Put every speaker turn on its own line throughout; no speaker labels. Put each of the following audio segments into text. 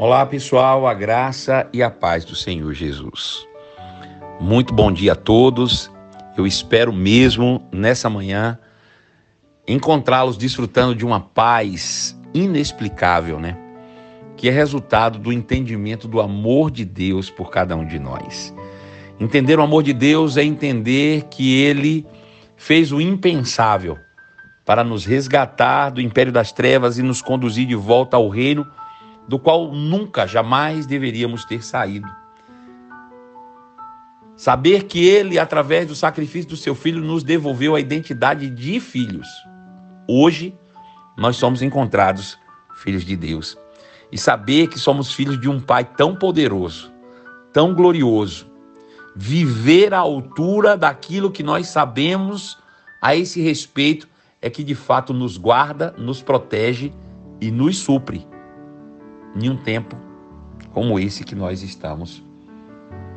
Olá pessoal, a graça e a paz do Senhor Jesus. Muito bom dia a todos. Eu espero mesmo nessa manhã encontrá-los desfrutando de uma paz inexplicável, né? Que é resultado do entendimento do amor de Deus por cada um de nós. Entender o amor de Deus é entender que ele fez o impensável para nos resgatar do império das trevas e nos conduzir de volta ao reino do qual nunca, jamais deveríamos ter saído. Saber que Ele, através do sacrifício do seu filho, nos devolveu a identidade de filhos. Hoje, nós somos encontrados filhos de Deus. E saber que somos filhos de um Pai tão poderoso, tão glorioso, viver à altura daquilo que nós sabemos a esse respeito é que de fato nos guarda, nos protege e nos supre em um tempo como esse que nós estamos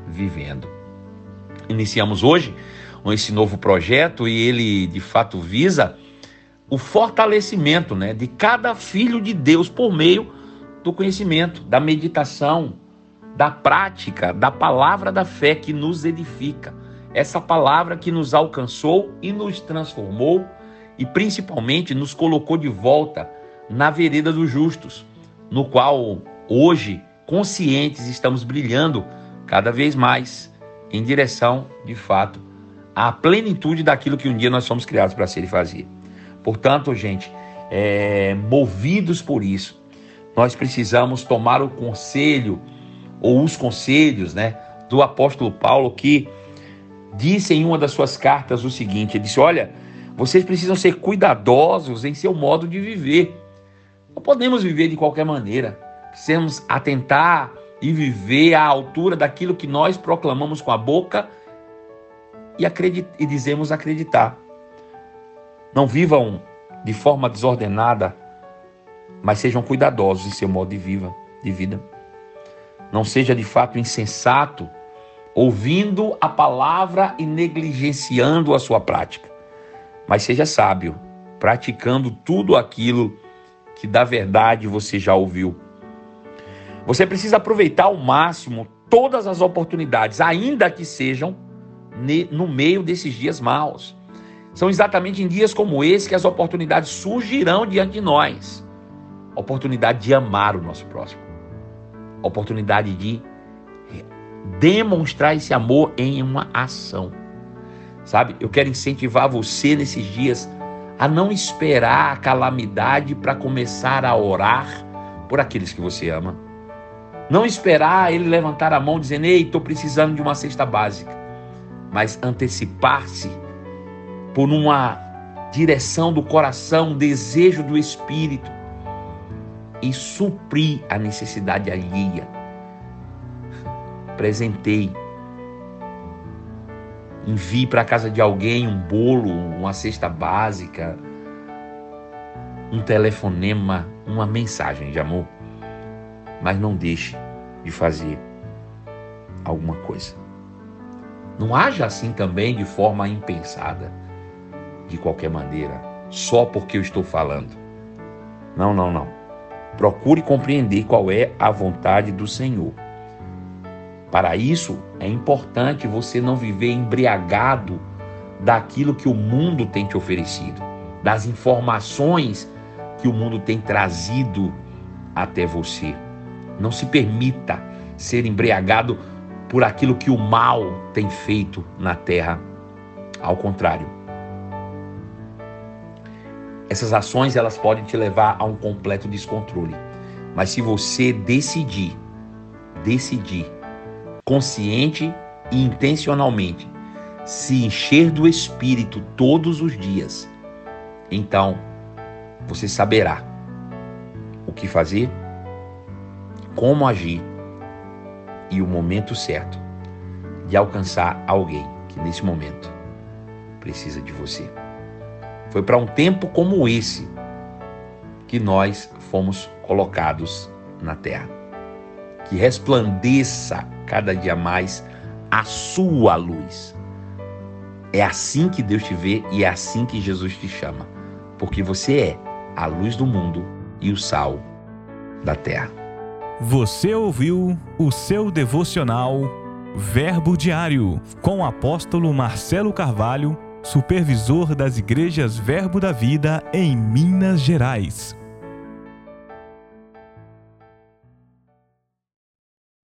vivendo. Iniciamos hoje esse novo projeto e ele de fato visa o fortalecimento né, de cada filho de Deus por meio do conhecimento, da meditação, da prática, da palavra da fé que nos edifica. Essa palavra que nos alcançou e nos transformou e principalmente nos colocou de volta na vereda dos justos no qual hoje, conscientes, estamos brilhando cada vez mais em direção, de fato, à plenitude daquilo que um dia nós fomos criados para ser e fazer. Portanto, gente, é, movidos por isso, nós precisamos tomar o conselho ou os conselhos, né, do apóstolo Paulo que disse em uma das suas cartas o seguinte: ele disse, olha, vocês precisam ser cuidadosos em seu modo de viver não podemos viver de qualquer maneira. Precisamos atentar e viver à altura daquilo que nós proclamamos com a boca e, acredit e dizemos acreditar. Não vivam de forma desordenada, mas sejam cuidadosos em seu modo de, viva, de vida. Não seja de fato insensato, ouvindo a palavra e negligenciando a sua prática, mas seja sábio, praticando tudo aquilo que da verdade você já ouviu. Você precisa aproveitar ao máximo todas as oportunidades, ainda que sejam no meio desses dias maus. São exatamente em dias como esse que as oportunidades surgirão diante de nós. oportunidade de amar o nosso próximo. oportunidade de demonstrar esse amor em uma ação. Sabe? Eu quero incentivar você nesses dias a não esperar a calamidade para começar a orar por aqueles que você ama. Não esperar ele levantar a mão dizendo: Ei, estou precisando de uma cesta básica. Mas antecipar-se por uma direção do coração, um desejo do espírito e suprir a necessidade alheia. Presentei envie para casa de alguém um bolo, uma cesta básica, um telefonema, uma mensagem de amor. Mas não deixe de fazer alguma coisa. Não haja assim também de forma impensada, de qualquer maneira, só porque eu estou falando. Não, não, não. Procure compreender qual é a vontade do Senhor. Para isso, é importante você não viver embriagado daquilo que o mundo tem te oferecido, das informações que o mundo tem trazido até você. Não se permita ser embriagado por aquilo que o mal tem feito na terra. Ao contrário. Essas ações elas podem te levar a um completo descontrole. Mas se você decidir, decidir consciente e intencionalmente, se encher do Espírito todos os dias, então você saberá o que fazer, como agir e o momento certo de alcançar alguém que nesse momento precisa de você. Foi para um tempo como esse que nós fomos colocados na terra. Que resplandeça cada dia mais a sua luz. É assim que Deus te vê e é assim que Jesus te chama, porque você é a luz do mundo e o sal da terra.
Você ouviu o seu devocional Verbo Diário com o apóstolo Marcelo Carvalho, supervisor das igrejas Verbo da Vida em Minas Gerais.